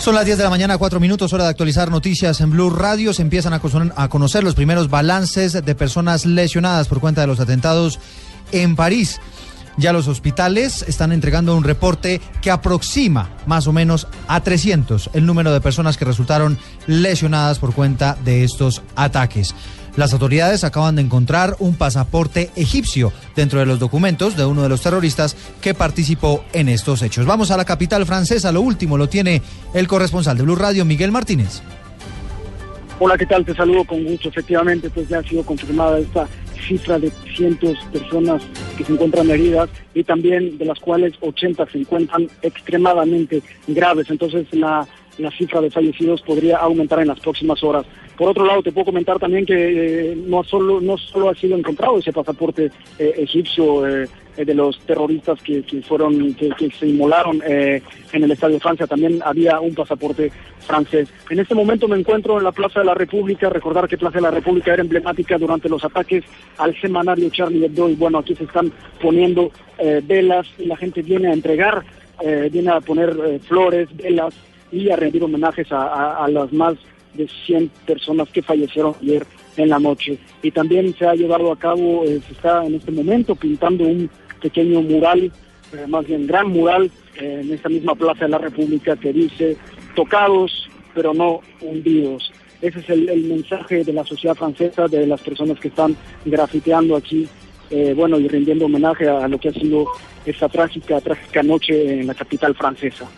Son las 10 de la mañana, 4 minutos, hora de actualizar noticias en Blue Radio. Se empiezan a conocer, a conocer los primeros balances de personas lesionadas por cuenta de los atentados en París. Ya los hospitales están entregando un reporte que aproxima más o menos a 300 el número de personas que resultaron lesionadas por cuenta de estos ataques. Las autoridades acaban de encontrar un pasaporte egipcio dentro de los documentos de uno de los terroristas que participó en estos hechos. Vamos a la capital francesa. Lo último lo tiene el corresponsal de Blue Radio, Miguel Martínez. Hola, ¿qué tal? Te saludo con gusto. Efectivamente, pues ya ha sido confirmada esta cifra de cientos personas que se encuentran heridas y también de las cuales 80 se encuentran extremadamente graves. Entonces la, la cifra de fallecidos podría aumentar en las próximas horas. Por otro lado, te puedo comentar también que eh, no solo no solo ha sido encontrado ese pasaporte eh, egipcio eh, de los terroristas que, que fueron que, que, se inmolaron en el Estadio de Francia, también había un pasaporte francés. En este momento me encuentro en la Plaza de la República. Recordar que Plaza de la República era emblemática durante los ataques al semanario Charlie Hebdo y bueno, aquí se están poniendo velas y la gente viene a entregar, viene a poner flores, velas y a rendir homenajes a, a, a las más de 100 personas que fallecieron ayer en la noche. Y también se ha llevado a cabo, eh, se está en este momento pintando un pequeño mural, eh, más bien gran mural, en esta misma Plaza de la República que dice tocados pero no hundidos. Ese es el, mensaje de la sociedad francesa, de las personas que están grafiteando aquí, eh, bueno, y rindiendo homenaje a lo que ha sido esta trágica, trágica noche en la capital francesa.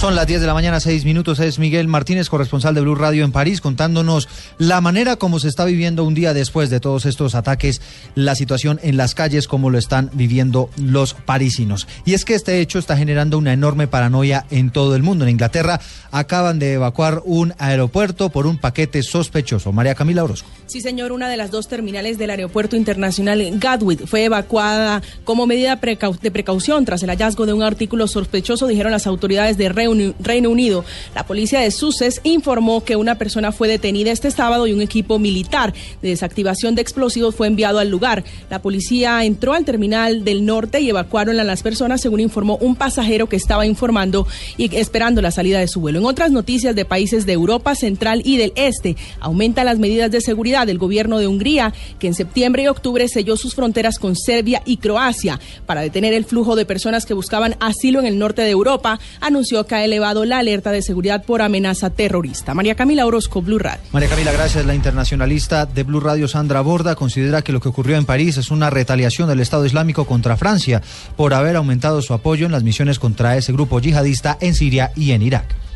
Son las 10 de la mañana, 6 minutos. Es Miguel Martínez, corresponsal de Blue Radio en París, contándonos la manera como se está viviendo un día después de todos estos ataques, la situación en las calles, como lo están viviendo los parisinos. Y es que este hecho está generando una enorme paranoia en todo el mundo. En Inglaterra acaban de evacuar un aeropuerto por un paquete sospechoso. María Camila Orozco. Sí, señor, una de las dos terminales del aeropuerto internacional Gatwick fue evacuada como medida de precaución tras el hallazgo de un artículo sospechoso, dijeron las autoridades de Reino Reino Unido. La policía de Sussex informó que una persona fue detenida este sábado y un equipo militar de desactivación de explosivos fue enviado al lugar. La policía entró al terminal del norte y evacuaron a las personas, según informó un pasajero que estaba informando y esperando la salida de su vuelo. En otras noticias de países de Europa Central y del Este, aumentan las medidas de seguridad del gobierno de Hungría, que en septiembre y octubre selló sus fronteras con Serbia y Croacia para detener el flujo de personas que buscaban asilo en el norte de Europa, anunció que ha elevado la alerta de seguridad por amenaza terrorista. María Camila Orozco, Blue Radio. María Camila, gracias. La internacionalista de Blue Radio, Sandra Borda, considera que lo que ocurrió en París es una retaliación del Estado Islámico contra Francia por haber aumentado su apoyo en las misiones contra ese grupo yihadista en Siria y en Irak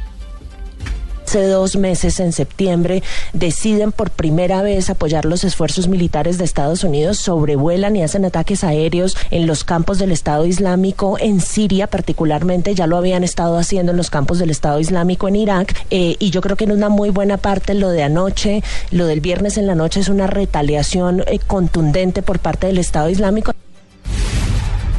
hace dos meses, en septiembre, deciden por primera vez apoyar los esfuerzos militares de Estados Unidos, sobrevuelan y hacen ataques aéreos en los campos del Estado Islámico en Siria, particularmente, ya lo habían estado haciendo en los campos del Estado Islámico en Irak, eh, y yo creo que en una muy buena parte lo de anoche, lo del viernes en la noche es una retaliación eh, contundente por parte del Estado Islámico.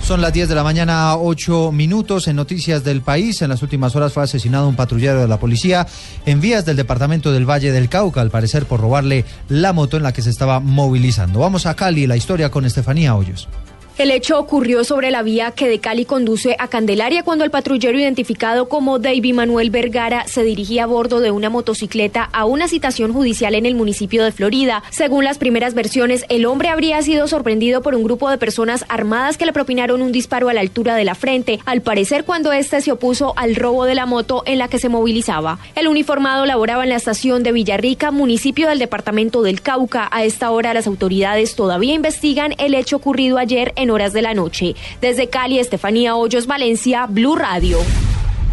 Son las 10 de la mañana, 8 minutos en Noticias del País. En las últimas horas fue asesinado un patrullero de la policía en vías del departamento del Valle del Cauca, al parecer por robarle la moto en la que se estaba movilizando. Vamos a Cali, la historia con Estefanía Hoyos. El hecho ocurrió sobre la vía que de Cali conduce a Candelaria cuando el patrullero identificado como David Manuel Vergara se dirigía a bordo de una motocicleta a una citación judicial en el municipio de Florida. Según las primeras versiones, el hombre habría sido sorprendido por un grupo de personas armadas que le propinaron un disparo a la altura de la frente, al parecer cuando éste se opuso al robo de la moto en la que se movilizaba. El uniformado laboraba en la estación de Villarrica, municipio del departamento del Cauca. A esta hora las autoridades todavía investigan el hecho ocurrido ayer en en horas de la noche. Desde Cali, Estefanía Hoyos, Valencia, Blue Radio.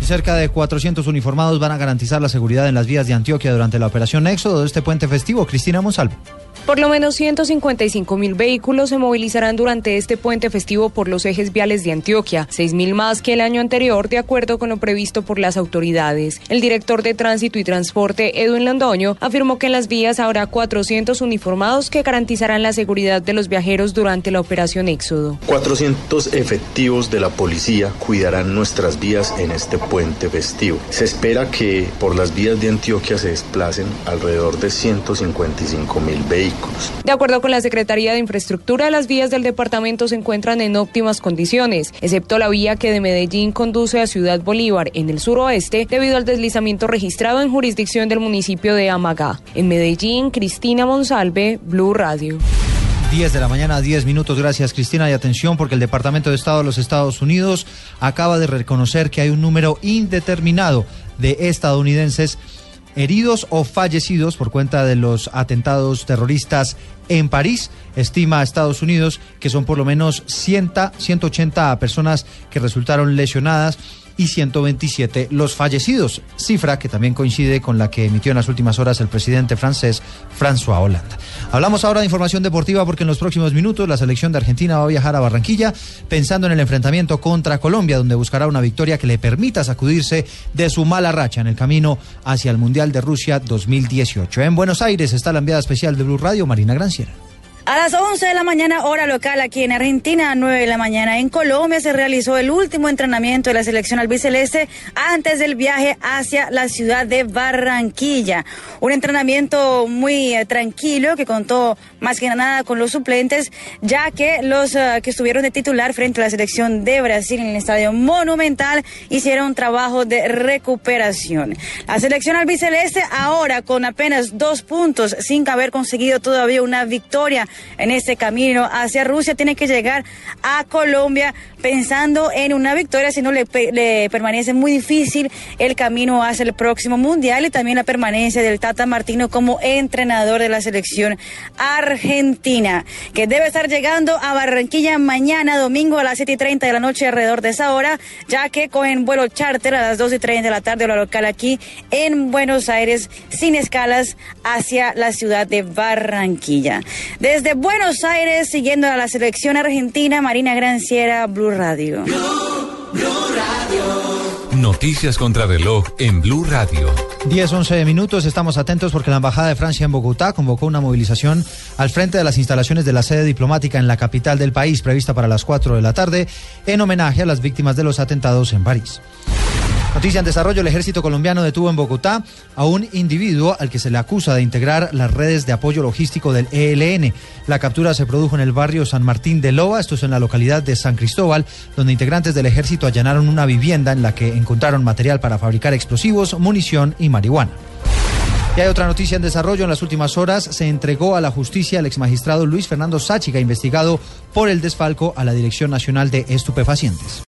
Cerca de 400 uniformados van a garantizar la seguridad en las vías de Antioquia durante la operación Éxodo de este puente festivo. Cristina Monsalvo. Por lo menos 155 mil vehículos se movilizarán durante este puente festivo por los ejes viales de Antioquia, 6 mil más que el año anterior, de acuerdo con lo previsto por las autoridades. El director de Tránsito y Transporte, Edwin Londoño, afirmó que en las vías habrá 400 uniformados que garantizarán la seguridad de los viajeros durante la operación Éxodo. 400 efectivos de la policía cuidarán nuestras vías en este puente festivo. Se espera que por las vías de Antioquia se desplacen alrededor de 155 mil vehículos. De acuerdo con la Secretaría de Infraestructura, las vías del departamento se encuentran en óptimas condiciones, excepto la vía que de Medellín conduce a Ciudad Bolívar en el suroeste, debido al deslizamiento registrado en jurisdicción del municipio de Amagá. En Medellín, Cristina Monsalve, Blue Radio. 10 de la mañana, 10 minutos. Gracias, Cristina. Y atención, porque el Departamento de Estado de los Estados Unidos acaba de reconocer que hay un número indeterminado de estadounidenses heridos o fallecidos por cuenta de los atentados terroristas en París. Estima Estados Unidos que son por lo menos 100, 180 personas que resultaron lesionadas y 127 los fallecidos, cifra que también coincide con la que emitió en las últimas horas el presidente francés François Hollande. Hablamos ahora de información deportiva porque en los próximos minutos la selección de Argentina va a viajar a Barranquilla pensando en el enfrentamiento contra Colombia, donde buscará una victoria que le permita sacudirse de su mala racha en el camino hacia el Mundial de Rusia 2018. En Buenos Aires está la enviada especial de Blue Radio, Marina Granciera. A las 11 de la mañana, hora local aquí en Argentina, a 9 de la mañana en Colombia, se realizó el último entrenamiento de la selección albiceleste antes del viaje hacia la ciudad de Barranquilla. Un entrenamiento muy eh, tranquilo que contó más que nada con los suplentes, ya que los eh, que estuvieron de titular frente a la selección de Brasil en el Estadio Monumental hicieron trabajo de recuperación. La selección albiceleste ahora con apenas dos puntos, sin haber conseguido todavía una victoria en este camino hacia Rusia, tiene que llegar a Colombia pensando en una victoria, si no le, permanece muy difícil el camino hacia el próximo mundial y también la permanencia del Tata Martino como entrenador de la selección argentina, que debe estar llegando a Barranquilla mañana, domingo a las 7 y 30 de la noche, alrededor de esa hora, ya que cogen vuelo charter a las 2 y 30 de la tarde, hora local aquí en Buenos Aires, sin escalas hacia la ciudad de Barranquilla. Buenos Aires, siguiendo a la selección argentina, Marina Granciera, Blue Radio. Noticias contra reloj en Blue Radio. 10, 11 minutos, estamos atentos porque la Embajada de Francia en Bogotá convocó una movilización al frente de las instalaciones de la sede diplomática en la capital del país, prevista para las 4 de la tarde, en homenaje a las víctimas de los atentados en París. Noticia en desarrollo, el ejército colombiano detuvo en Bogotá a un individuo al que se le acusa de integrar las redes de apoyo logístico del ELN. La captura se produjo en el barrio San Martín de Loa, esto es en la localidad de San Cristóbal, donde integrantes del ejército allanaron una vivienda en la que encontraron material para fabricar explosivos, munición y marihuana. Y hay otra noticia en desarrollo. En las últimas horas se entregó a la justicia el exmagistrado Luis Fernando Sáchiga, investigado por el desfalco a la Dirección Nacional de Estupefacientes.